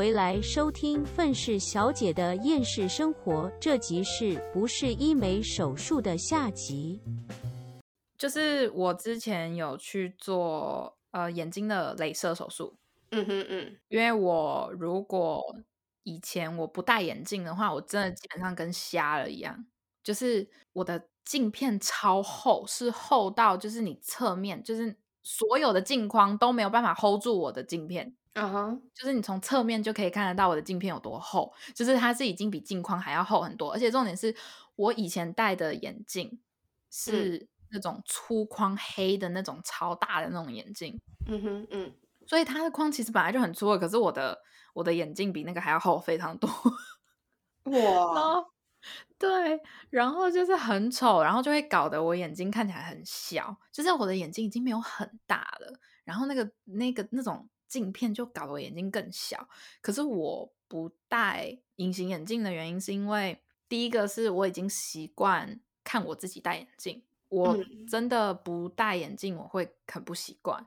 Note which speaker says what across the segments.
Speaker 1: 回来收听愤世小姐的厌世生活，这集是不是医美手术的下集？
Speaker 2: 就是我之前有去做呃眼睛的镭射手术，
Speaker 3: 嗯哼嗯，
Speaker 2: 因为我如果以前我不戴眼镜的话，我真的基本上跟瞎了一样，就是我的镜片超厚，是厚到就是你侧面就是所有的镜框都没有办法 hold 住我的镜片。
Speaker 3: 啊哈，
Speaker 2: 就是你从侧面就可以看得到我的镜片有多厚，就是它是已经比镜框还要厚很多，而且重点是我以前戴的眼镜是那种粗框黑的那种超大的那种眼镜，
Speaker 3: 嗯哼嗯，
Speaker 2: 所以它的框其实本来就很粗了，可是我的我的眼镜比那个还要厚非常多，
Speaker 3: 哇，
Speaker 2: 对，然后就是很丑，然后就会搞得我眼睛看起来很小，就是我的眼睛已经没有很大了，然后那个那个那种。镜片就搞得我眼睛更小，可是我不戴隐形眼镜的原因是因为第一个是我已经习惯看我自己戴眼镜，我真的不戴眼镜我会很不习惯。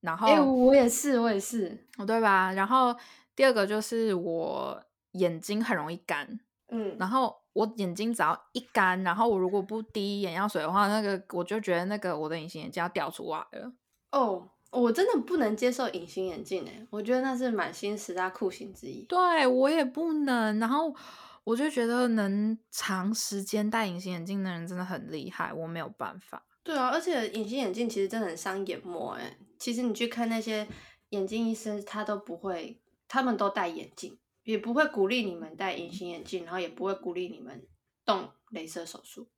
Speaker 2: 然后，
Speaker 3: 哎，我也是，我也是，
Speaker 2: 对吧？然后第二个就是我眼睛很容易干，
Speaker 3: 嗯，
Speaker 2: 然后我眼睛只要一干，然后我如果不滴眼药水的话，那个我就觉得那个我的隐形眼镜要掉出来了。
Speaker 3: 哦。我真的不能接受隐形眼镜诶，我觉得那是满心十大酷刑之一。
Speaker 2: 对我也不能，然后我就觉得能长时间戴隐形眼镜的人真的很厉害，我没有办法。
Speaker 3: 对啊，而且隐形眼镜其实真的很伤眼膜诶。其实你去看那些眼镜医生，他都不会，他们都戴眼镜，也不会鼓励你们戴隐形眼镜，然后也不会鼓励你们动镭射手术。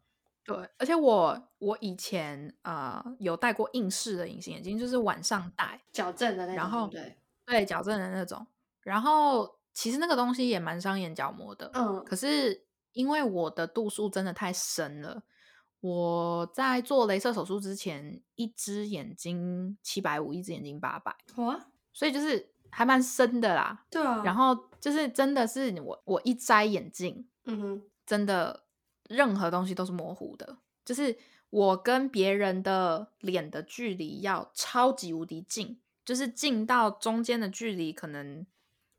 Speaker 2: 对，而且我我以前呃有戴过硬式的隐形眼镜，就是晚上戴
Speaker 3: 矫正的那种，
Speaker 2: 然后
Speaker 3: 对
Speaker 2: 对矫正的那种，然后其实那个东西也蛮伤眼角膜的，
Speaker 3: 嗯，
Speaker 2: 可是因为我的度数真的太深了，我在做镭射手术之前，一只眼睛七百五，一只眼睛八百，
Speaker 3: 哇，
Speaker 2: 所以就是还蛮深的啦，
Speaker 3: 对啊，
Speaker 2: 然后就是真的是我我一摘眼镜，
Speaker 3: 嗯哼，
Speaker 2: 真的。任何东西都是模糊的，就是我跟别人的脸的距离要超级无敌近，就是近到中间的距离，可能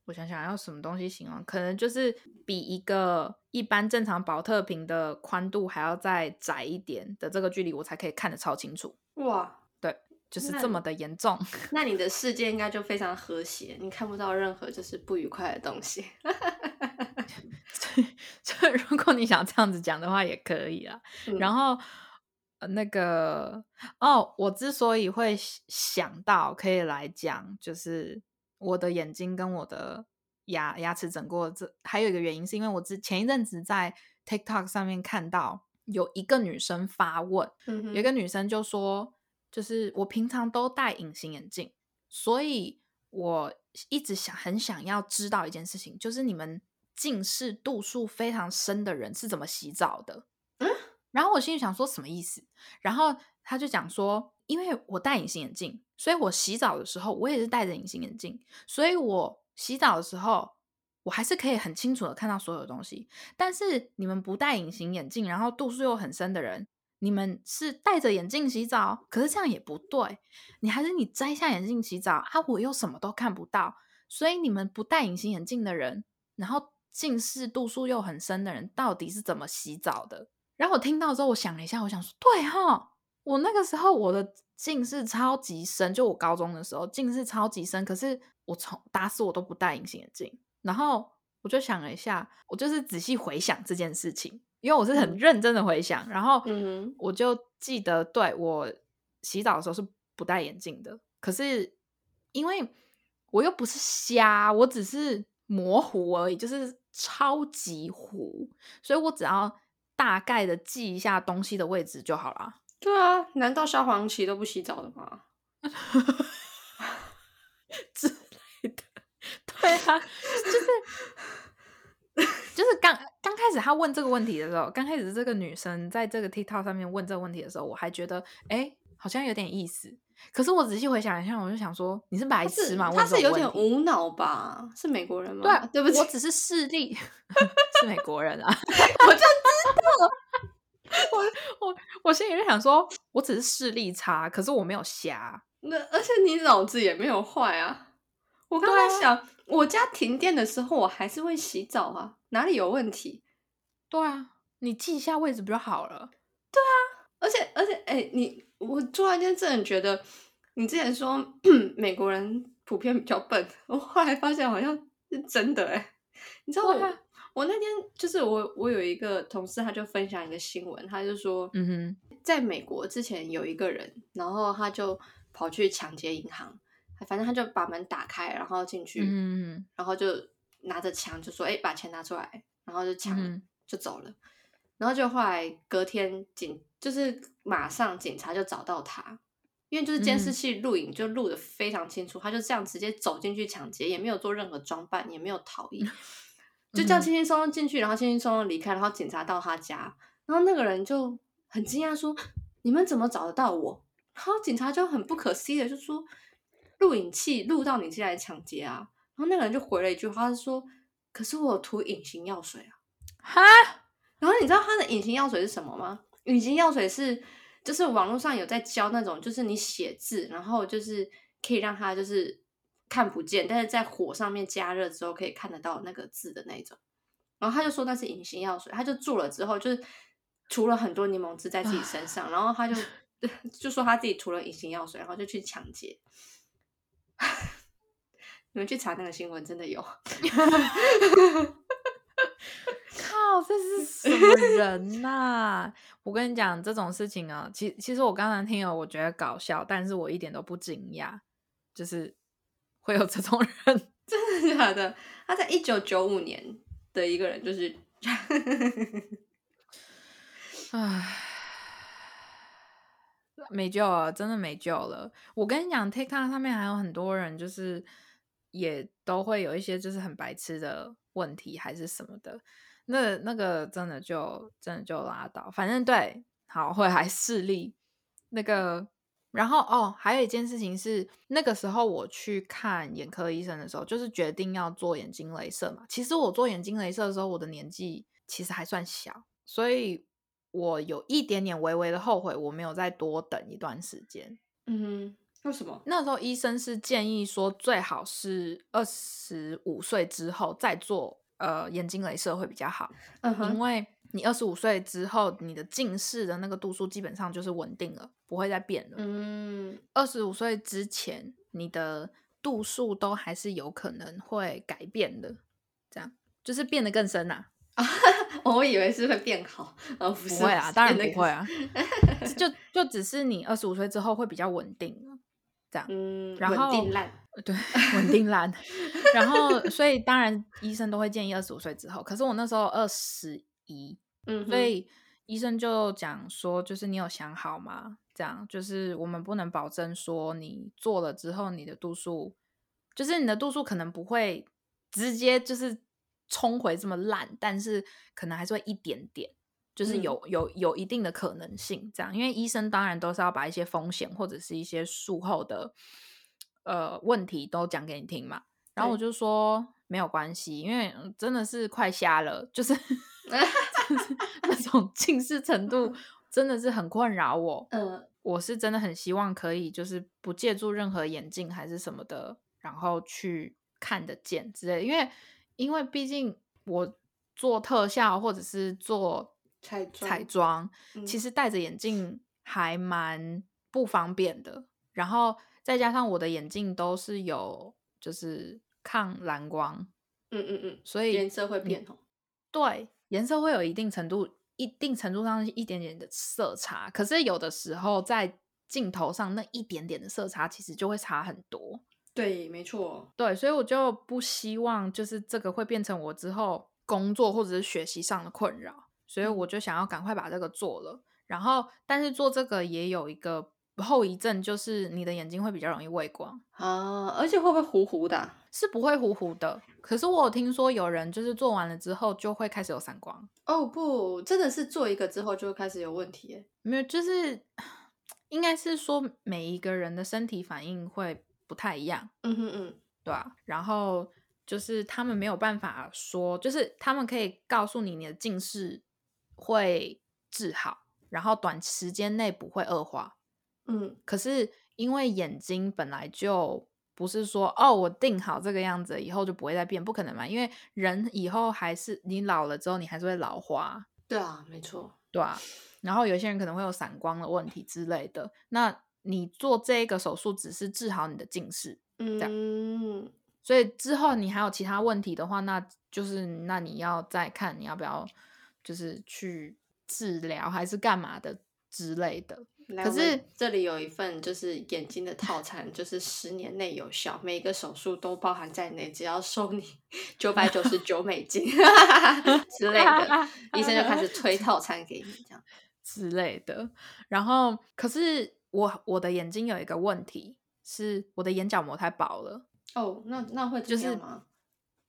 Speaker 2: 我想想要什么东西形容，可能就是比一个一般正常保特瓶的宽度还要再窄一点的这个距离，我才可以看得超清楚。
Speaker 3: 哇，
Speaker 2: 对，就是这么的严重。
Speaker 3: 那你的世界应该就非常和谐，你看不到任何就是不愉快的东西。
Speaker 2: 所以，如果你想这样子讲的话，也可以啊。然后，那个哦，我之所以会想到可以来讲，就是我的眼睛跟我的牙牙齿整过，这还有一个原因，是因为我之前一阵子在 TikTok 上面看到有一个女生发问，有一个女生就说，就是我平常都戴隐形眼镜，所以我一直想很想要知道一件事情，就是你们。近视度数非常深的人是怎么洗澡的？
Speaker 3: 嗯，
Speaker 2: 然后我心里想说什么意思？然后他就讲说，因为我戴隐形眼镜，所以我洗澡的时候我也是戴着隐形眼镜，所以我洗澡的时候我还是可以很清楚的看到所有东西。但是你们不戴隐形眼镜，然后度数又很深的人，你们是戴着眼镜洗澡，可是这样也不对，你还是你摘下眼镜洗澡啊，我又什么都看不到。所以你们不戴隐形眼镜的人，然后。近视度数又很深的人到底是怎么洗澡的？然后我听到之后，我想了一下，我想说，对哈，我那个时候我的近视超级深，就我高中的时候近视超级深，可是我从打死我都不戴隐形眼镜。然后我就想了一下，我就是仔细回想这件事情，因为我是很认真的回想，然后我就记得，对我洗澡的时候是不戴眼镜的。可是因为我又不是瞎，我只是模糊而已，就是。超级糊，所以我只要大概的记一下东西的位置就好了。
Speaker 3: 对啊，难道萧煌奇都不洗澡的吗？
Speaker 2: 之类的，对啊，就是 就是刚刚开始他问这个问题的时候，刚开始这个女生在这个 TikTok 上面问这个问题的时候，我还觉得哎，好像有点意思。可是我仔细回想一下，我就想说，你是白痴吗？
Speaker 3: 他是有点无脑吧？是美国人吗？
Speaker 2: 对，
Speaker 3: 对不起，
Speaker 2: 我只是视力 是美国人啊，
Speaker 3: 我就知道。
Speaker 2: 我我我心里就想说，我只是视力差，可是我没有瞎。
Speaker 3: 那而且你脑子也没有坏啊。我刚才想，我家停电的时候，我还是会洗澡啊，哪里有问题？
Speaker 2: 对啊，你记一下位置不就好了？
Speaker 3: 对啊而且而且，哎、你我突然间真的觉得，你之前说 美国人普遍比较笨，我后来发现好像是真的哎、你知道我、我那天就是我我有一个同事，他就分享一个新闻，他就说，
Speaker 2: 嗯哼
Speaker 3: 在美国之前有一个人，然后他就跑去抢劫银行，反正他就把门打开，然后进去，
Speaker 2: 哼，嗯
Speaker 3: 然后就拿着枪就说：“哎、把钱拿出来。”然后就抢、
Speaker 2: 嗯
Speaker 3: 就走了。然后就后来隔天警就是马上警察就找到他，因为就是监视
Speaker 2: 嗯
Speaker 3: 器录影就录的非常清楚，他就这样直接走进去抢劫，也没有做任何装扮，也没有逃逸，就这样
Speaker 2: 嗯
Speaker 3: 轻轻松松进去，然后轻轻松松离开。然后警察到他家，然后那个人就很惊讶说：“你们怎么找得到我？”然后警察就很不可思议的就说：“录影器录到你进来抢劫啊！”然后那个人就回了一句话，他说：“可是我有涂隐形药水啊。
Speaker 2: 哈，”
Speaker 3: 然后你知道他的隐形药水是什么吗？隐形药水是就是网络上有在教那种，就是你写字，然后就是可以让它就是看不见，但是在火上面加热之后可以看得到那个字的那种。然后他就说那是隐形药水，他就做了之后就是涂了很多柠檬汁在自己身上，然后他就 就说他自己涂了隐形药水，然后就去抢劫。你们去查那个新闻，真的有。
Speaker 2: 靠，这是什么人呐、我跟你讲这种事情啊，其其实我刚才听了，我觉得搞笑，但是我一点都不惊讶，就是会有这种人。
Speaker 3: 真的假的？他在一九九五年的一个人，就是
Speaker 2: 唉，没救了，真的没救了。我跟你讲，TikTok 上面还有很多人，就是也都会有一些就是很白痴的问题，还是什么的。那那个真的就真的就拉倒，反正对，好会还视力那个。然后哦，还有一件事情是，那个时候我去看眼科医生的时候，就是决定要做眼睛镭射嘛。其实我做眼睛镭射的时候，我的年纪其实还算小，所以我有一点点微微的后悔，我没有再多等一段时间。
Speaker 3: 嗯，为什么？
Speaker 2: 那时候医生是建议说，最好是二十五岁之后再做呃眼睛镭射会比较好，
Speaker 3: 嗯
Speaker 2: 因，为你二十五岁之后，你的近视的那个度数基本上就是稳定了，不会再变了。
Speaker 3: 嗯
Speaker 2: 二十五岁之前，你的度数都还是有可能会改变的，这样就是变得更深呐、啊
Speaker 3: 我以为是会变好，呃，不是，
Speaker 2: 不会啊，当然不会啊，就就只是你二十五岁之后会比较稳定了，这样。
Speaker 3: 嗯，
Speaker 2: 然后
Speaker 3: 稳定烂，
Speaker 2: 对，稳定烂。然后，所以当然医生都会建议二十五岁之后。可是我那时候二十一，
Speaker 3: 嗯，
Speaker 2: 所以医生就讲说，就是你有想好吗？这样就是我们不能保证说你做了之后你的度数，就是你的度数可能不会直接就是冲回这么烂，但是可能还是会一点点。就是
Speaker 3: 嗯
Speaker 2: 有有有一定的可能性，这样，因为医生当然都是要把一些风险或者是一些术后的呃问题都讲给你听嘛。然后我就说没有关系，因为嗯真的是快瞎了，就是 那种近视程度 真的是很困扰我。
Speaker 3: 嗯
Speaker 2: 我是真的很希望可以就是不借助任何眼镜还是什么的，然后去看得见之类的，因为因为毕竟我做特效或者是做
Speaker 3: 彩妆
Speaker 2: 彩妆，
Speaker 3: 嗯
Speaker 2: 其实戴着眼镜还蛮不方便的。然后再加上我的眼镜都是有就是抗蓝光，
Speaker 3: 嗯嗯嗯，
Speaker 2: 所以
Speaker 3: 颜色会变哦。
Speaker 2: 对，颜色会有一定程度、一定程度上一点点的色差，可是有的时候在镜头上那一点点的色差，其实就会差很多。
Speaker 3: 对，没错。
Speaker 2: 对，所以我就不希望就是这个会变成我之后工作或者是学习上的困扰，所以我就想要赶快把这个做了。然后，但是做这个也有一个后遗症，就是你的眼睛会比较容易畏光。
Speaker 3: 啊，而且会不会糊糊的啊？
Speaker 2: 是不会糊糊的，可是我有听说有人就是做完了之后就会开始有散光。
Speaker 3: 哦不，真的是做一个之后就会开始有问题耶。
Speaker 2: 没有，就是应该是说每一个人的身体反应会不太一样，
Speaker 3: 嗯哼嗯，
Speaker 2: 对啊、然后就是他们没有办法说，就是他们可以告诉你你的近视会治好，然后短时间内不会恶化。
Speaker 3: 嗯
Speaker 2: 可是因为眼睛本来就不是说哦，我定好这个样子以后就不会再变，不可能嘛，因为人以后还是你老了之后，你还是会老花，
Speaker 3: 对啊，没错，
Speaker 2: 对啊。然后有些人可能会有散光的问题之类的，那你做这个手术只是治好你的近视，
Speaker 3: 嗯，
Speaker 2: 所以之后你还有其他问题的话，那就是那你要再看你要不要就是去治疗还是干嘛的之类的。可是
Speaker 3: 们这里有一份就是眼睛的套餐，就是十年内有效，每一个手术都包含在内，只要收你 九百九十九美金 之类的，医生就开始推套餐给你，这样。
Speaker 2: 之类的。然后，可是我我的眼睛有一个问题，是我的眼角膜太薄了。
Speaker 3: 哦，那那会
Speaker 2: 就是
Speaker 3: 怎么样吗？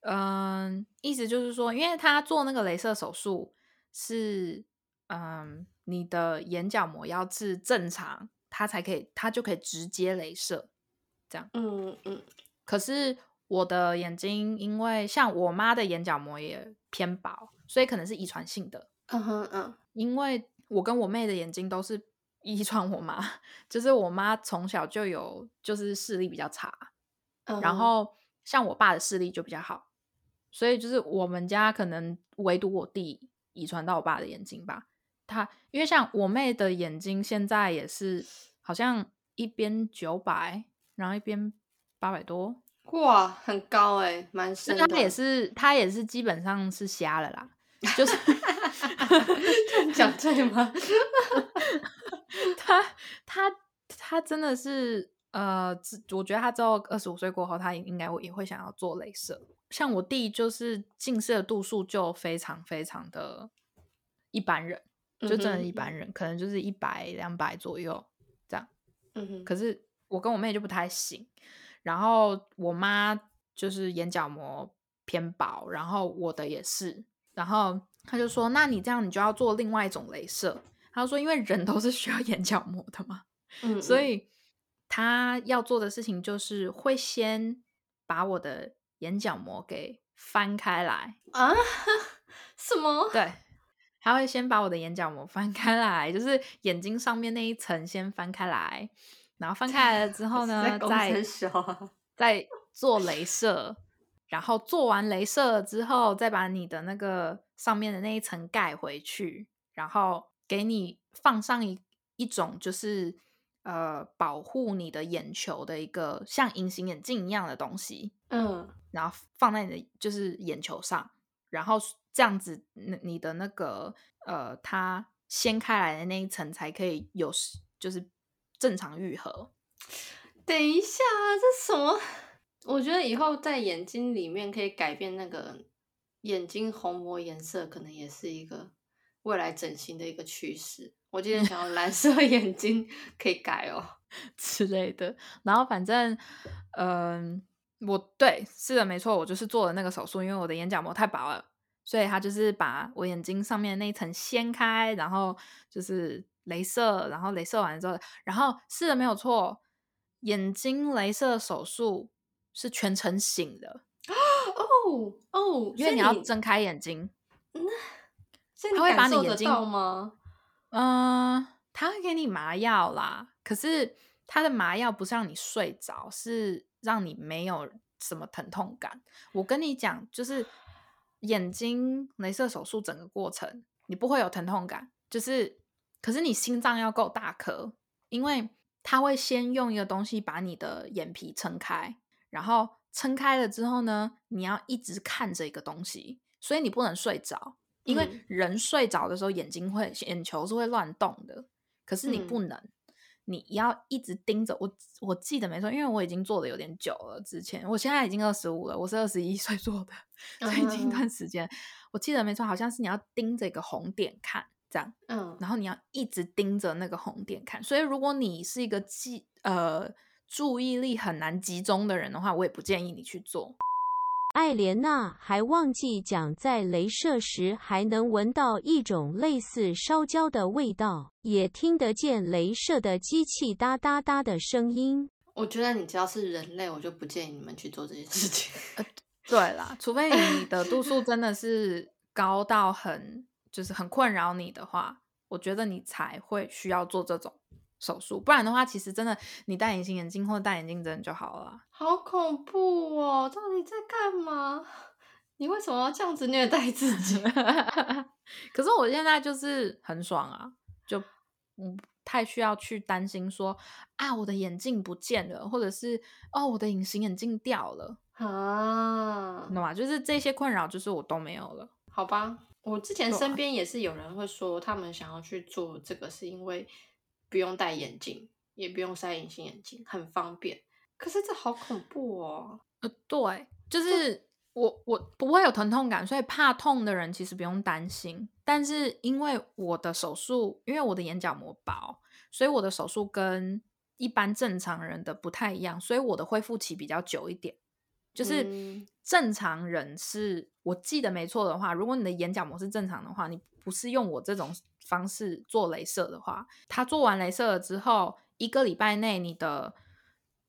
Speaker 2: 嗯，意思就是说，因为他做那个镭射手术是，嗯，你的眼角膜要是正常，它才可以，它就可以直接镭射。
Speaker 3: 这样嗯嗯
Speaker 2: 可是我的眼睛，因为像我妈的眼角膜也偏薄，所以可能是遗传性的。
Speaker 3: 嗯哼嗯
Speaker 2: 因为我跟我妹的眼睛都是遗传我妈，就是我妈从小就有就是视力比较差，
Speaker 3: 嗯，
Speaker 2: 然后像我爸的视力就比较好，所以就是我们家可能唯独我弟遗传到我爸的眼睛吧。他因为像我妹的眼睛现在也是好像一边九百，然后一边八百多，
Speaker 3: 哇，很高哎、蛮深的。
Speaker 2: 那他也是他也是基本上是瞎了啦，就是
Speaker 3: 讲对吗？
Speaker 2: 他他他真的是呃，我觉得他之后二十五岁过后，他应该会也会想要做镭射。像我弟就是近视的度数就非常非常的一般人，就真的一般人，可能就是一百两百左右这样。
Speaker 3: 嗯哼，
Speaker 2: 可是我跟我妹就不太行，然后我妈就是眼角膜偏薄，然后我的也是，然后她就说：“那你这样你就要做另外一种镭射。”她说：“因为人都是需要眼角膜的嘛，
Speaker 3: 嗯，嗯
Speaker 2: 所以她要做的事情就是会先把我的眼角膜给翻开来，
Speaker 3: 啊，什么？
Speaker 2: 对。”她会先把我的眼角膜翻开来，就是眼睛上面那一层先翻开来，然后翻开来了之 后呢，再再做镭射，然后做完镭射之后，再把你的那个上面的那一层盖回去，然后给你放上一一种就是呃保护你的眼球的一个像隐形眼镜一样的东西，
Speaker 3: 嗯，
Speaker 2: 然后放在你的就是眼球上，然后这样子，你你的那个呃它掀开来的那一层才可以有就是正常愈合。
Speaker 3: 等一下，这什么？我觉得以后在眼睛里面可以改变那个眼睛虹膜颜色，可能也是一个未来整形的一个趋势。我今天想要蓝色眼睛，可以改哦。
Speaker 2: 之类的。然后反正，嗯、我对是的，没错，我就是做了那个手术，因为我的眼角膜太薄了，所以他就是把我眼睛上面那一层掀开，然后就是镭射，然后镭射完之后，然后是的，没有错，眼睛镭射手术是全程醒的，
Speaker 3: 哦哦，
Speaker 2: 因为你要睁开眼睛，
Speaker 3: 所以你
Speaker 2: 它会把你眼睛
Speaker 3: 到吗？
Speaker 2: 嗯，他会给你麻药啦，可是他的麻药不是让你睡着，是让你没有什么疼痛感。我跟你讲，就是眼睛镭射手术整个过程，你不会有疼痛感，就是可是你心脏要够大颗，因为他会先用一个东西把你的眼皮撑开，然后撑开了之后呢，你要一直看着一个东西，所以你不能睡着。因为
Speaker 3: 嗯
Speaker 2: 人睡着的时候，眼睛会眼球是会乱动的，可是你
Speaker 3: 嗯
Speaker 2: 不能，你要一直盯着我。我记得没错，因为我已经做的有点久了。之前我现在已经二十五了，我是二十一岁做的，所以已经一
Speaker 3: 嗯
Speaker 2: 段时间。我记得没错，好像是你要盯着一个红点看，这样，
Speaker 3: 嗯，
Speaker 2: 然后你要一直盯着那个红点看。所以如果你是一个记呃注意力很难集中的人的话，我也不建议你去做。
Speaker 1: 艾莲娜还忘记讲，在镭射时还能闻到一种类似烧焦的味道，也听得见镭射的机器哒哒哒的声音。
Speaker 3: 我觉得你只要是人类，我就不建议你们去做这件事情。
Speaker 2: 对啦，除非你的度数真的是高到很，就是很困扰你的话，我觉得你才会需要做这种手术，不然的话，其实真的你戴隐形眼镜或者戴眼镜针就好了。
Speaker 3: 好恐怖哦！到底在干嘛？你为什么要这样子虐待自己？
Speaker 2: 可是我现在就是很爽啊，就不太需要去担心说啊，我的眼镜不见了，或者是哦，我的隐形眼镜掉了
Speaker 3: 啊，
Speaker 2: 懂吗？就是这些困扰，就是我都没有了。
Speaker 3: 好吧，我之前身边也是有人会说，他们想要去做这个，是因为不用戴眼镜，也不用塞隐形眼镜，很方便。可是这好恐怖哦。
Speaker 2: 呃，对，就是我我不会有疼痛感，所以怕痛的人其实不用担心。但是因为我的手术，因为我的眼角膜薄，所以我的手术跟一般正常人的不太一样，所以我的恢复期比较久一点。就是正常人是我记得没错的话，如果你的眼角膜是正常的话，你不是用我这种方式做镭射的话，他做完镭射了之后，一个礼拜内你的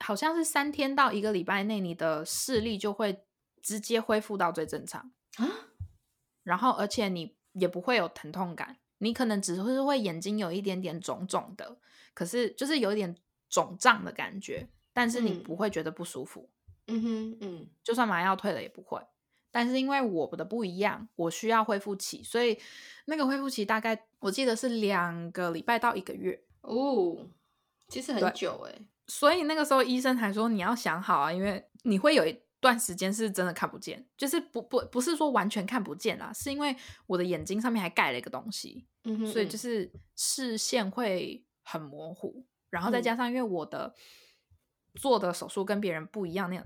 Speaker 2: 好像是三天到一个礼拜内，你的视力就会直接恢复到最正常。啊。然后而且你也不会有疼痛感，你可能只是会眼睛有一点点肿肿的，可是就是有一点肿胀的感觉，但是你不会觉得不舒服。
Speaker 3: 嗯哼，嗯，
Speaker 2: 就算麻药退了也不会，但是因为我的不一样，我需要恢复期，所以那个恢复期大概我记得是两个礼拜到一个月。
Speaker 3: 哦，其实很久哎，
Speaker 2: 所以那个时候医生还说你要想好啊，因为你会有一段时间是真的看不见，就是不不不是说完全看不见啦，是因为我的眼睛上面还盖了一个东西，
Speaker 3: 嗯哼，
Speaker 2: 所以就是视线会很模糊，然后再加上因为我的。做的手术跟别人不一样，那样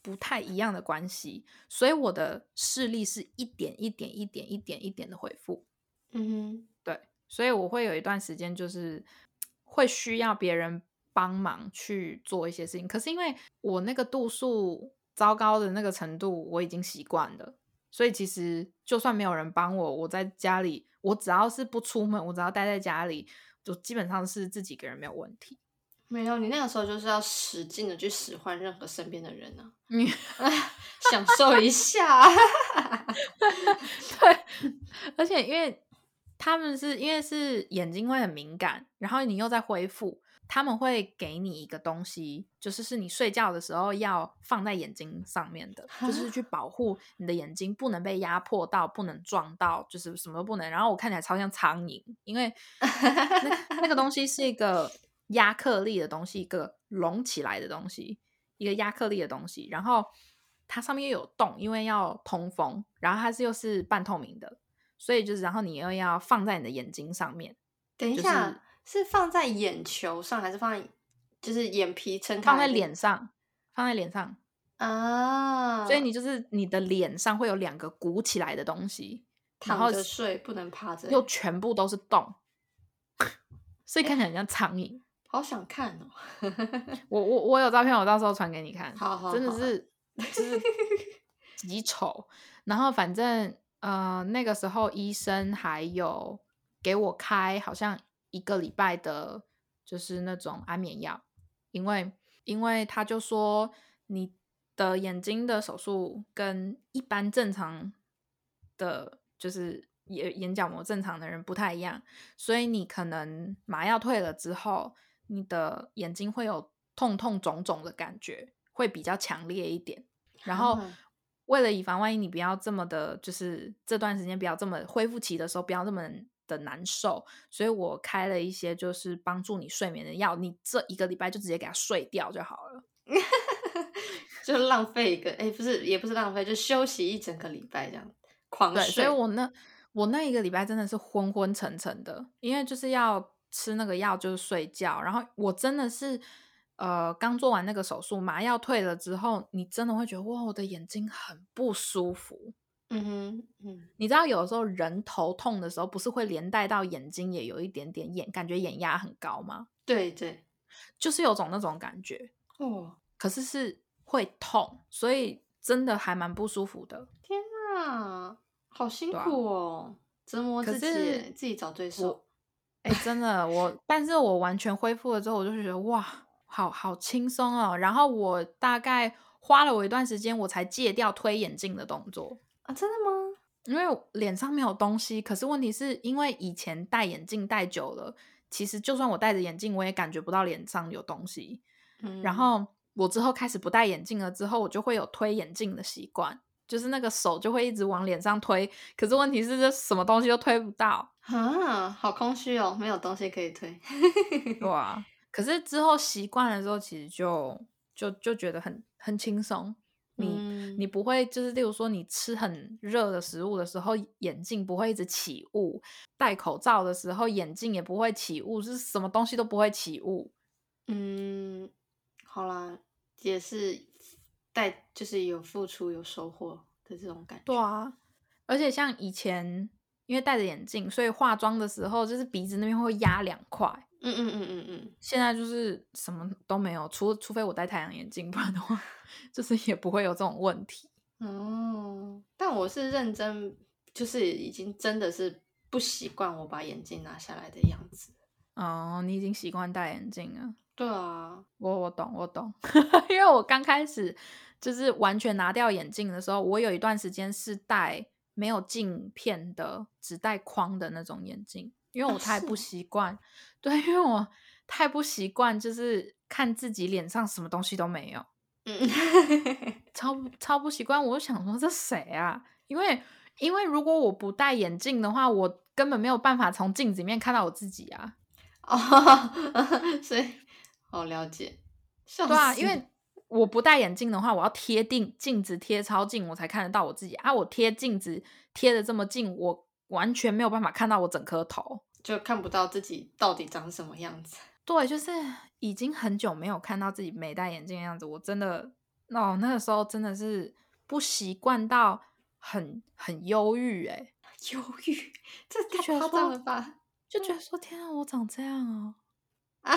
Speaker 2: 不太一样的关系，所以我的视力是一点一点一点一点一点的恢复。
Speaker 3: 嗯哼，
Speaker 2: 对，所以我会有一段时间就是会需要别人帮忙去做一些事情。可是因为我那个度数糟糕的那个程度，我已经习惯了，所以其实就算没有人帮我，我在家里，我只要是不出门，我只要待在家里，就基本上是自己一个人没有问题。
Speaker 3: 没有，你那个时候就是要使劲的去使唤任何身边的人 呢，享受一下。
Speaker 2: 对，而且因为他们是因为是眼睛会很敏感，然后你又在恢复，他们会给你一个东西，就是是你睡觉的时候要放在眼睛上面的，就是去 保护你的眼睛不能被压迫到，不能撞到，就是什么都不能。然后我看起来超像苍蝇，因为那那个东西是一个。亚克力的东西，一个隆起来的东西，一个亚克力的东西，然后它上面又有洞，因为要通风，然后它是又是半透明的，所以就是，然后你又要放在你的眼睛上面。
Speaker 3: 等一下，是放在眼球上，还是放在就是眼皮撑开？
Speaker 2: 放在脸上，放在脸上
Speaker 3: 啊！
Speaker 2: 所以你就是你的脸上会有两个鼓起来的东西，
Speaker 3: 躺着睡不能趴着，
Speaker 2: 又全部都是洞，所以看起来像苍蝇。
Speaker 3: 好想看哦！
Speaker 2: 我我我有照片，我到时候传给你看。
Speaker 3: 好好，
Speaker 2: 真的是就是极丑。然后反正呃那个时候医生还有给我开好像一个礼拜的，就是那种安眠药，因为因为他就说你的眼睛的手术跟一般正常的，就是眼眼角膜正常的人不太一样，所以你可能麻药退了之后。你的眼睛会有痛痛肿肿的感觉，会比较强烈一点。然后，为了以防万一，你不要这么的，就是这段时间不要这么恢复期的时候不要这么的难受，所以我开了一些就是帮助你睡眠的药。你这一个礼拜就直接给他睡掉就好了，
Speaker 3: 就浪费一个哎，不是也不是浪费，就休息一整个礼拜这样狂睡。
Speaker 2: 所以我那我那一个礼拜真的是昏昏沉沉的，因为就是要。吃那个药就是睡觉，然后我真的是，呃，刚做完那个手术，麻药退了之后，你真的会觉得哇，我的眼睛很不舒服。
Speaker 3: 嗯哼，嗯，
Speaker 2: 你知道有的时候人头痛的时候，不是会连带到眼睛也有一点点眼，感觉眼压很高吗？
Speaker 3: 对对，
Speaker 2: 就是有种那种感觉
Speaker 3: 哦，
Speaker 2: 可是是会痛，所以真的还蛮不舒服的。
Speaker 3: 天啊，好辛苦哦，折磨自己，自己找对手。
Speaker 2: 哎，真的，我，但是我完全恢复了之后，我就觉得哇，好好轻松哦。然后我大概花了我一段时间，我才戒掉推眼镜的动作
Speaker 3: 啊，真的吗？
Speaker 2: 因为脸上没有东西，可是问题是因为以前戴眼镜戴久了，其实就算我戴着眼镜，我也感觉不到脸上有东西。
Speaker 3: 嗯
Speaker 2: 然后我之后开始不戴眼镜了之后，我就会有推眼镜的习惯，就是那个手就会一直往脸上推。可是问题是，这什么东西都推不到，
Speaker 3: 啊，好空虚哦，没有东西可以推。
Speaker 2: 对啊。可是之后习惯了之后，其实就就就觉得很很轻松。你、
Speaker 3: 嗯
Speaker 2: 你不会就是，例如说你吃很热的食物的时候，眼镜不会一直起雾；戴口罩的时候，眼镜也不会起雾，是什么东西都不会起雾。
Speaker 3: 嗯，好啦，也是带，就是有付出有收获的这种感觉。
Speaker 2: 对啊，而且像以前因为戴着眼镜，所以化妆的时候就是鼻子那边会压两块。
Speaker 3: 嗯嗯嗯嗯嗯，
Speaker 2: 现在就是什么都没有，除除非我戴太阳眼镜，不然的话，就是也不会有这种问题。
Speaker 3: 哦，但我是认真，就是已经真的是不习惯我把眼镜拿下来的样子。
Speaker 2: 哦，你已经习惯戴眼镜了。
Speaker 3: 对啊，
Speaker 2: 我我懂我懂，因为我刚开始就是完全拿掉眼镜的时候，我有一段时间是戴没有镜片的，只戴框的那种眼镜，因为
Speaker 3: 哦
Speaker 2: 我太不习惯。对，因为我太不习惯，就是看自己脸上什么东西都没有，
Speaker 3: 嗯，
Speaker 2: 超不超不习惯。我就想说这谁啊？因为因为如果我不戴眼镜的话，我根本没有办法从镜子里面看到我自己啊。
Speaker 3: 哦，所以好了解。
Speaker 2: 对啊，因为我不戴眼镜的话，我要贴定镜子贴超近，我才看得到我自己啊。我贴镜子贴的这么近，我完全没有办法看到我整颗头。
Speaker 3: 就看不到自己到底长什么样子。
Speaker 2: 对，就是已经很久没有看到自己没戴眼镜的样子，我真的哦，那个时候真的是不习惯到很很忧郁哎，
Speaker 3: 忧郁，这太夸张了吧？
Speaker 2: 就觉得说天啊，我长这样哦。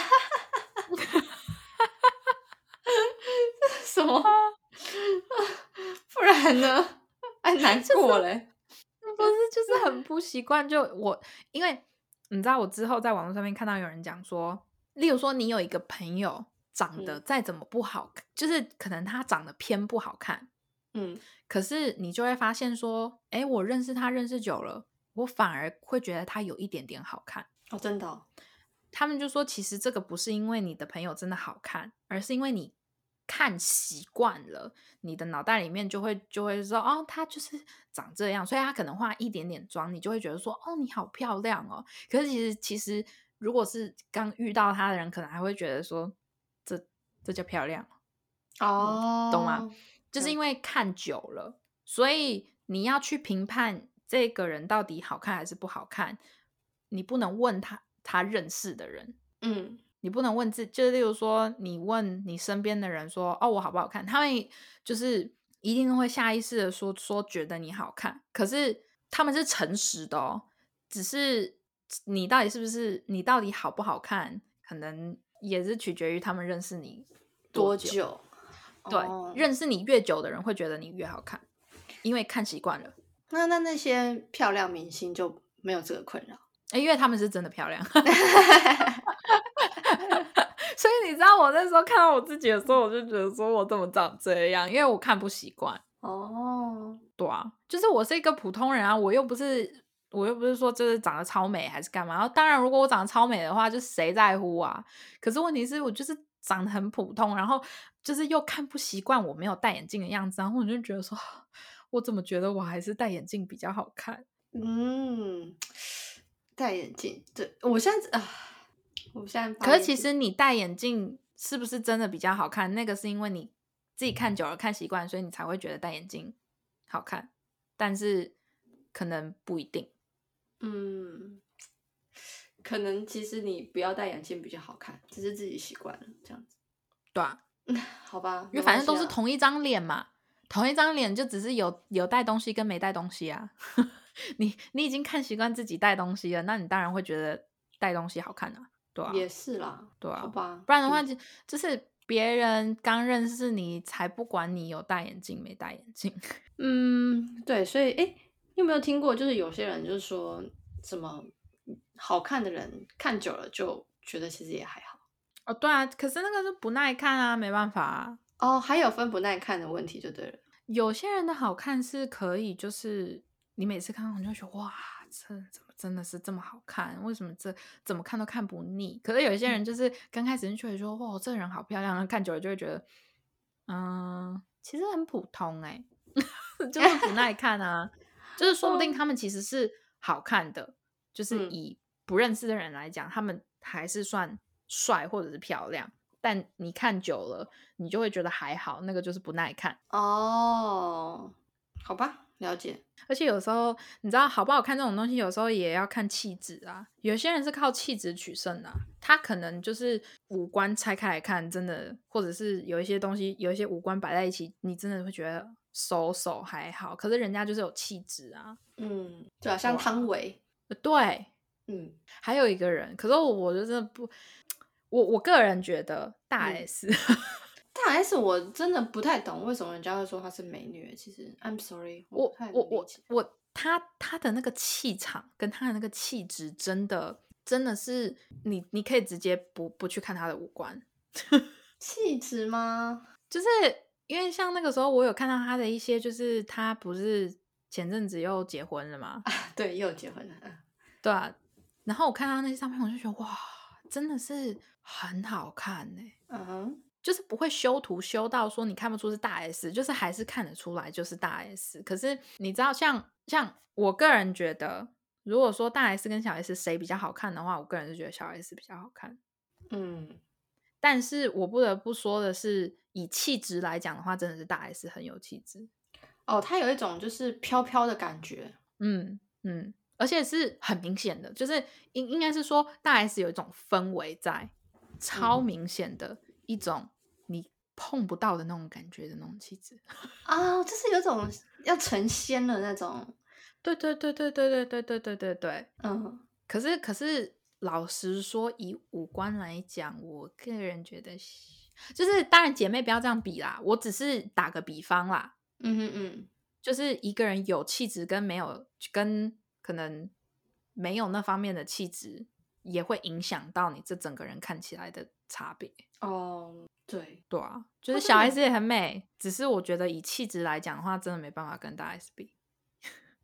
Speaker 3: 什么？不然呢？哎，难过嘞。
Speaker 2: 不是，就是很不习惯。就我，因为你知道，我之后在网络上面看到有人讲说，例如说，你有一个朋友长得
Speaker 3: 嗯
Speaker 2: 再怎么不好看，就是可能他长得偏不好看，
Speaker 3: 嗯
Speaker 2: 可是你就会发现说，哎，我认识他认识久了，我反而会觉得他有一点点好看。
Speaker 3: 哦，真的、哦。
Speaker 2: 他们就说，其实这个不是因为你的朋友真的好看，而是因为你看习惯了，你的脑袋里面就会就会说，哦，她就是长这样，所以她可能化一点点妆，你就会觉得说，哦，你好漂亮哦。可是其实其实，如果是刚遇到她的人，可能还会觉得说，这这叫漂亮。
Speaker 3: 哦，
Speaker 2: 懂吗？就是因为看久了，所以你要去评判这个人到底好看还是不好看，你不能问他他认识的人，
Speaker 3: 嗯
Speaker 2: 你不能问自，就是例如说，你问你身边的人说，哦，我好不好看？他们就是一定会下意识的说说觉得你好看，可是他们是诚实的哦，只是你到底是不是你到底好不好看，可能也是取决于他们认识你久。
Speaker 3: 多久？
Speaker 2: 对，
Speaker 3: 哦
Speaker 2: 认识你越久的人会觉得你越好看，因为看习惯了，
Speaker 3: 那那那些漂亮明星就没有这个困扰。
Speaker 2: 诶因为他们是真的漂亮。所以你知道，我那时候看到我自己的时候，我就觉得说我怎么长这样，因为我看不习惯。
Speaker 3: 哦，
Speaker 2: 对啊，就是我是一个普通人啊，我又不是，我又不是说就是长得超美还是干嘛。然后当然，如果我长得超美的话，就谁在乎啊？可是问题是我就是长得很普通，然后就是又看不习惯我没有戴眼镜的样子，然后我就觉得说，我怎么觉得我还是戴眼镜比较好看？
Speaker 3: 嗯，戴眼镜，对我现在啊，我现在
Speaker 2: 可是其实你戴眼镜是不是真的比较好看？那个是因为你自己看久了、看习惯，所以你才会觉得戴眼镜好看。但是可能不一定。
Speaker 3: 嗯，可能其实你不要戴眼镜比较好看，只是自己习惯了这样子。
Speaker 2: 对啊，
Speaker 3: 好吧，
Speaker 2: 因为反正都是同一张脸嘛，同一张脸就只是有有带东西跟没带东西啊。你你已经看习惯自己带东西了，那你当然会觉得带东西好看啊，对啊，
Speaker 3: 也是啦，
Speaker 2: 对啊
Speaker 3: 好吧，
Speaker 2: 不然的话
Speaker 3: 嗯
Speaker 2: 就就是别人刚认识你才不管你有戴眼镜没戴眼镜。
Speaker 3: 嗯，对，所以哎，诶你有没有听过？就是有些人就是说什么好看的人看久了就觉得其实也还好。
Speaker 2: 哦，对啊，可是那个是不耐看啊，没办法啊。
Speaker 3: 哦，还有分不耐看的问题就对了。
Speaker 2: 有些人的好看是可以，就是你每次看到你就觉得哇，这怎么真的是这么好看？为什么这怎么看都看不腻？可是有一些人就是刚开始就觉得说，哇，这个人好漂亮，看久了就会觉得，嗯，其实很普通哎、就是不耐看啊。就是说不定他们其实是好看的，就是
Speaker 3: 嗯
Speaker 2: 以不认识的人来讲，他们还是算帅或者是漂亮。但你看久了，你就会觉得还好，那个就是不耐看。
Speaker 3: 哦，好吧，了解。
Speaker 2: 而且有时候你知道好不好看这种东西，有时候也要看气质啊。有些人是靠气质取胜的啊、他可能就是五官拆开来看，真的，或者是有一些东西，有一些五官摆在一起，你真的会觉得手手还好，可是人家就是有气质啊。
Speaker 3: 嗯，对啊，像汤唯，
Speaker 2: 呃对，
Speaker 3: 嗯，
Speaker 2: 还有一个人，可是我我就真的不，我我个人觉得大
Speaker 3: 嗯
Speaker 2: S，、
Speaker 3: 大 S 我真的不太懂为什么人家会说她是美女。其实，I'm sorry，
Speaker 2: 我我我我她她的那个气场跟她的那个气质，真的真的是你你可以直接不不去看她的五官，
Speaker 3: 气质吗？
Speaker 2: 就是因为像那个时候我有看到她的一些，就是她不是前阵子又结婚了嘛，
Speaker 3: 对，又结婚了。嗯
Speaker 2: 对啊，然后我看到那些照片，我就觉得哇，真的是很好看呢、
Speaker 3: 嗯哼，
Speaker 2: 就是不会修图修到说你看不出是大 S，就是还是看得出来就是大 S。可是你知道像，像我个人觉得，如果说大 S 跟小 S 谁比较好看的话，我个人是觉得小 S 比较好看。
Speaker 3: 嗯，
Speaker 2: 但是我不得不说的是，以气质来讲的话，真的是大 S 很有气质。
Speaker 3: 哦，她有一种就是飘飘的感觉。
Speaker 2: 嗯嗯，而且是很明显的，就是应应该是说大 S 有一种氛围在，超
Speaker 3: 嗯
Speaker 2: 明显的一种你碰不到的那种感觉的那种气质。
Speaker 3: 啊，就是有种要成仙的那种。
Speaker 2: 对对对对对对对对对对对。
Speaker 3: 嗯，
Speaker 2: 可是可是，老实说，以五官来讲，我个人觉得是，就是当然姐妹不要这样比啦，我只是打个比方啦，
Speaker 3: 嗯哼嗯，
Speaker 2: 就是一个人有气质跟没有，跟可能没有那方面的气质，也会影响到你这整个人看起来的差别。
Speaker 3: 哦，对，
Speaker 2: 对啊，就是小 S 也很美，只是我觉得以气质来讲的话，真的没办法跟大 S 比。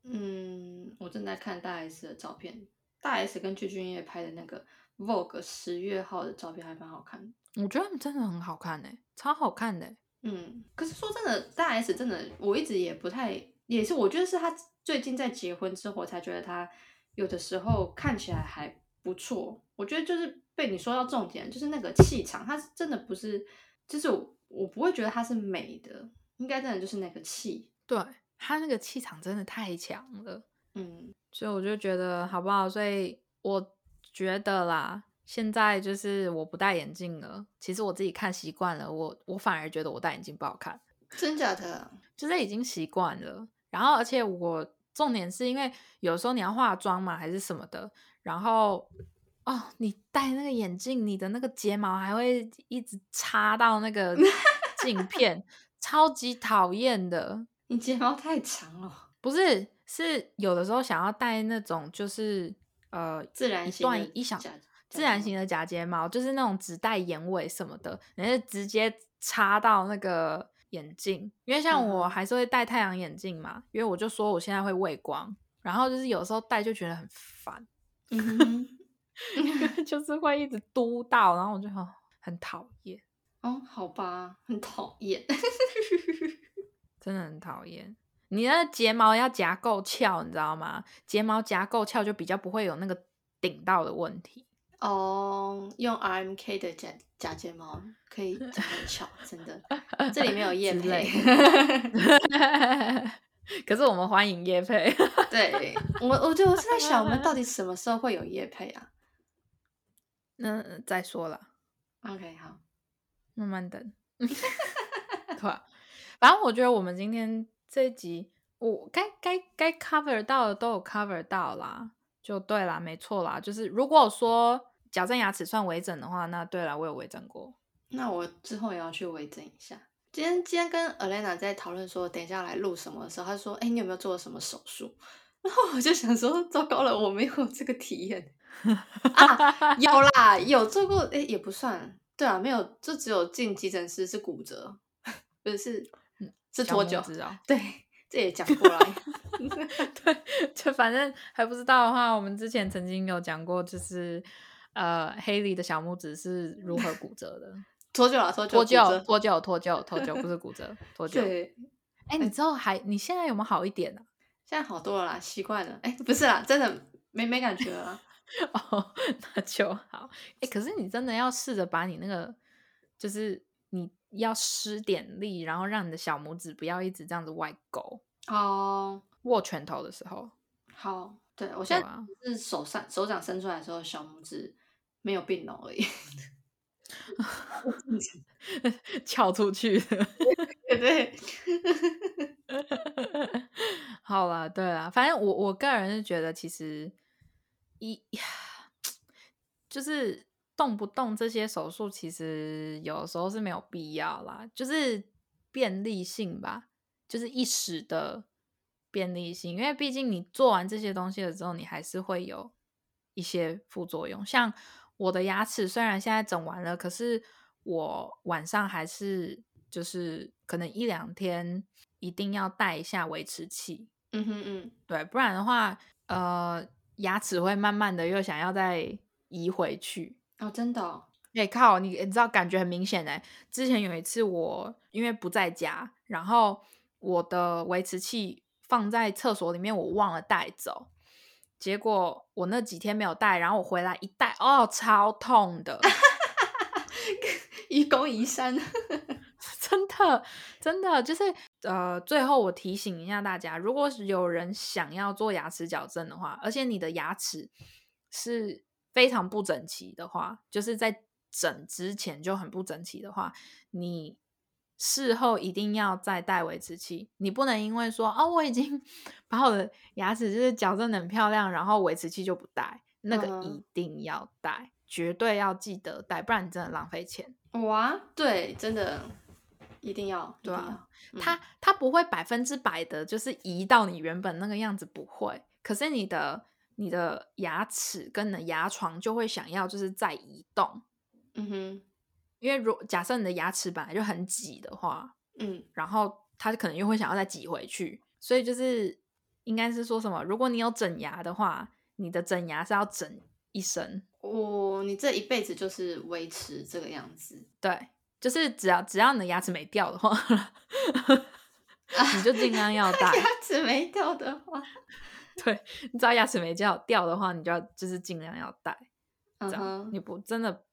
Speaker 3: 嗯，我正在看大 S 的照片，大 S 跟具俊晔拍的那个 Vogue 十月号的照片还蛮好看的。
Speaker 2: 我觉得他们真的很好看呢、超好看的欸、
Speaker 3: 嗯，可是说真的，大 S 真的，我一直也不太，也是我觉得是她最近在结婚之后，我才觉得她有的时候看起来还不错。我觉得就是被你说到重点，就是那个气场，它是真的不是，就是我我不会觉得它是美的，应该真的就是那个气。
Speaker 2: 对他那个气场真的太强了，
Speaker 3: 嗯
Speaker 2: 所以我就觉得好不好？所以我觉得啦，现在就是我不戴眼镜了，其实我自己看习惯了，我我反而觉得我戴眼镜不好看，
Speaker 3: 真假的？
Speaker 2: 就是已经习惯了。然后而且我重点是因为有时候你要化妆嘛，还是什么的，然后。哦，你戴那个眼镜，你的那个睫毛还会一直插到那个 镜片，超级讨厌的。
Speaker 3: 你睫毛太长了，
Speaker 2: 不是，是有的时候想要戴那种就是呃
Speaker 3: 自然
Speaker 2: 段一小自然型的假睫毛，就是那种只戴眼尾什么的，人家直接插到那个眼镜。因为像我还是会戴太阳眼镜嘛，因为我就说我现在会畏光，然后就是有时候戴就觉得很烦，
Speaker 3: 嗯哼，
Speaker 2: 就是会一直嘟到，然后我就很很讨厌，
Speaker 3: 哦，好吧，很讨厌。
Speaker 2: 真的很讨厌。你那睫毛要夹够翘，你知道吗？睫毛夹够翘就比较不会有那个顶到的问题。
Speaker 3: 哦，用 RMK 的假假睫毛可以夹很翘，真的。这里没有 叶
Speaker 2: 之类
Speaker 3: 配。
Speaker 2: 可是我们欢迎叶配，
Speaker 3: 对我，我就我是在想，我们到底什么时候会有叶配啊
Speaker 2: 那再说了
Speaker 3: ，？OK，好，
Speaker 2: 慢慢等。对吧？反正我觉得我们今天这一集，我该该该 cover 到的都有 cover 到啦，就对啦，没错啦。就是如果说矫正牙齿算微整的话，那对了，我有微整过。
Speaker 3: 那我之后也要去微整一下。今天今天跟 Elena 在讨论说，等一下来录什么的时候，她说：“哎、你有没有做什么手术？” 然后我就想说，糟糕了，我没有这个体验啊。有啦，有做过，哎、也不算，对啊，没有，就只有进急诊室是骨折，不是是是
Speaker 2: 小拇
Speaker 3: 脱臼，
Speaker 2: 指哦，
Speaker 3: 对，这也讲过了。
Speaker 2: 对，就反正还不知道的话，我们之前曾经有讲过，就是呃，黑里的小拇指是如何骨折的。
Speaker 3: 脱臼了，脱
Speaker 2: 脱
Speaker 3: 臼，
Speaker 2: 脱臼，脱臼，脱臼，不是骨折，脱臼。
Speaker 3: 对，
Speaker 2: 哎，你之后还，你现在有没有好一点呢？
Speaker 3: 现在好多了啦，习惯了。哎，不是啦，真的没没感觉了。
Speaker 2: 哦，那就好。哎，可是你真的要试着把你那个，就是你要施点力，然后让你的小拇指不要一直这样子外勾。
Speaker 3: 哦，
Speaker 2: 握拳头的时候。
Speaker 3: 好，对我现在是手上手掌伸出来的时候，小拇指没有并拢而已。
Speaker 2: 翘出去。的，
Speaker 3: 对，
Speaker 2: 好了，对了，反正我我个人是觉得，其实一 就是动不动这些手术，其实有时候是没有必要啦，就是便利性吧，就是一时的便利性，因为毕竟你做完这些东西了之后，你还是会有一些副作用，像。我的牙齿虽然现在整完了，可是我晚上还是就是可能一两天一定要戴一下维持器。
Speaker 3: 嗯哼嗯，
Speaker 2: 对，不然的话，呃，牙齿会慢慢的又想要再移回去。
Speaker 3: 哦，真的？
Speaker 2: 哎靠，你你知道感觉很明显哎。之前有一次我因为不在家，然后我的维持器放在厕所里面，我忘了带走。结果我那几天没有戴，然后我回来一戴，哦，超痛的，
Speaker 3: 愚公移山，
Speaker 2: 真的真的就是呃，最后我提醒一下大家，如果有人想要做牙齿矫正的话，而且你的牙齿是非常不整齐的话，就是在整之前就很不整齐的话，你。事后一定要再戴维持器，你不能因为说哦我已经 把我的牙齿就是矫正的很漂亮，然后维持器就不戴，那个一定要戴，绝对要记得戴，不然你真的浪费钱。
Speaker 3: 哇，对，真的一定要，
Speaker 2: 对啊，它它不会百分之百的就是移到你原本那个样子，不会，可是你的你的牙齿跟你的牙床就会想要就是再移动，
Speaker 3: 嗯哼。
Speaker 2: 因为如假设你的牙齿本来就很挤的话，
Speaker 3: 嗯，
Speaker 2: 然后它可能又会想要再挤回去，所以就是应该是说什么？如果你有整牙的话，你的整牙是要整一生。
Speaker 3: 哦，你这一辈子就是维持这个样子。
Speaker 2: 对，就是只要只要你的牙齿没掉的话，你就尽量要 戴。
Speaker 3: 牙齿没掉的话，
Speaker 2: 对，你知道牙齿没掉掉的话，你就要就是尽量要戴。
Speaker 3: 这样
Speaker 2: 你不真的。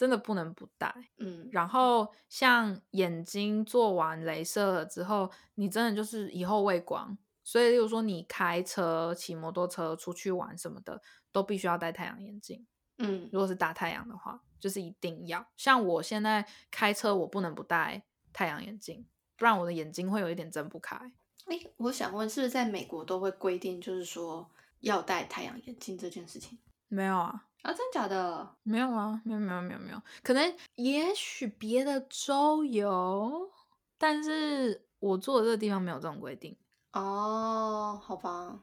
Speaker 2: 真的不能不戴，
Speaker 3: 嗯，
Speaker 2: 然后像眼睛做完镭射了之后，你真的就是以后畏光，所以例如说你开车、骑摩托车出去玩什么的，都必须要戴太阳眼镜，
Speaker 3: 嗯，
Speaker 2: 如果是大太阳的话，就是一定要。像我现在开车，我不能不戴太阳眼镜，不然我的眼睛会有一点睁不开。
Speaker 3: 哎，我想问，是不是在美国都会规定，就是说要戴太阳眼镜这件事情？
Speaker 2: 没有啊。
Speaker 3: 啊，真假的？
Speaker 2: 没有啊，没有没有没有没有，可能也许别的州有，但是我住的这个地方没有这种规定。
Speaker 3: 哦，好吧，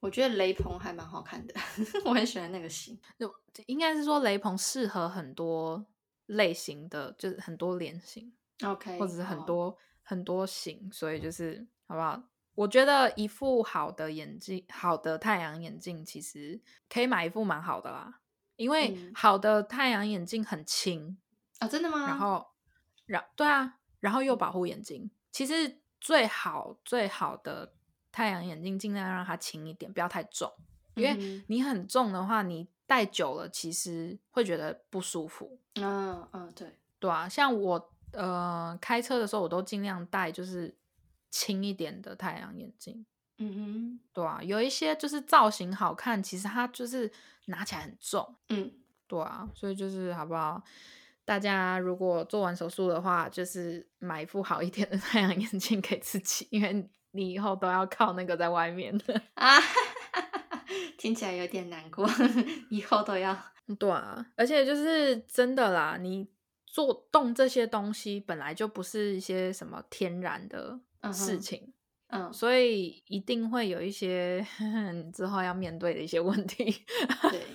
Speaker 3: 我觉得雷朋还蛮好看的，我很喜欢那个型。
Speaker 2: 就应该是说雷朋适合很多类型的，就是很多脸型
Speaker 3: ，OK，
Speaker 2: 或者是很多很多型，所以就是好不好？我觉得一副好的眼镜，好的太阳眼镜，其实可以买一副蛮好的啦。因为好的太阳眼镜很轻
Speaker 3: 啊，真的吗？
Speaker 2: 然后，然对啊，然后又保护眼睛。其实最好最好的太阳眼镜，尽量让它轻一点，不要太重。因为你很重的话，你戴久了其实会觉得不舒服。
Speaker 3: 嗯嗯，对
Speaker 2: 对啊，像我呃开车的时候，我都尽量戴就是。轻一点的太阳眼镜，
Speaker 3: 嗯哼，
Speaker 2: 对啊，有一些就是造型好看，其实它就是拿起来很重，
Speaker 3: 嗯，
Speaker 2: 对啊，所以就是好不好？大家如果做完手术的话，就是买一副好一点的太阳眼镜给自己，因为你以后都要靠那个在外面的
Speaker 3: 啊，听起来有点难过，以后都要，
Speaker 2: 对啊，而且就是真的啦，你做动这些东西本来就不是一些什么天然的。事情，
Speaker 3: 嗯，
Speaker 2: 所以一定会有一些 之后要面对的一些问题。
Speaker 3: 对，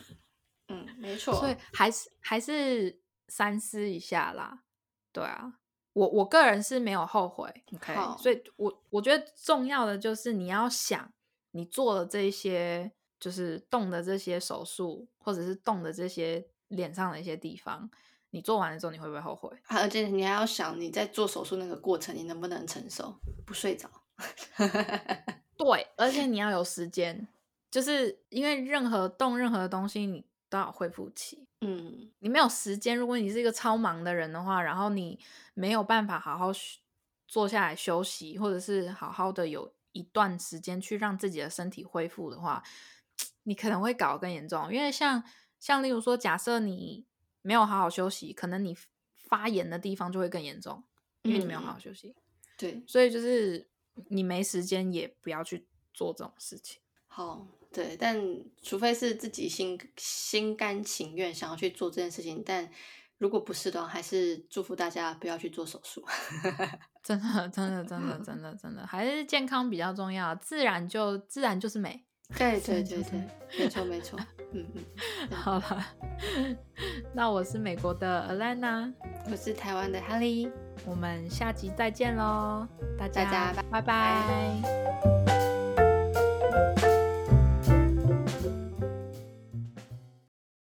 Speaker 3: 嗯，没错。
Speaker 2: 所以还是还是三思一下啦。对啊，我我个人是没有后悔，OK，所以我我觉得重要的就是你要想，你做了这些就是动的这些手术，或者是动的这些脸上的一些地方，你做完了之后你会不会后悔？
Speaker 3: 啊而且你还要想你在做手术那个过程，你能不能承受不睡着？
Speaker 2: 对，而且你要有时间，就是因为任何动任何东西你都要恢复期，
Speaker 3: 嗯，
Speaker 2: 你没有时间，如果你是一个超忙的人的话，然后你没有办法好好休坐下来休息，或者是好好的有一段时间去让自己的身体恢复的话，你可能会搞得更严重。因为像像例如说，假设你没有好好休息，可能你发炎的地方就会更严重，因为你没有好好休息。
Speaker 3: 对，
Speaker 2: 所以就是你没时间，也不要去做这种事情。
Speaker 3: 好，对，但除非是自己心心甘情愿想要去做这件事情，但如果不是的话，还是祝福大家不要去做手术。
Speaker 2: 真的，真的，真的，真的，真的，还是健康比较重要。自然就自然就是美。
Speaker 3: 对对对对，没错没错，嗯嗯，
Speaker 2: 好了，那我是美国的 Alana，
Speaker 3: 我是台湾的哈利。
Speaker 2: 我们下集再见喽，大家
Speaker 3: 大家
Speaker 2: 拜。拜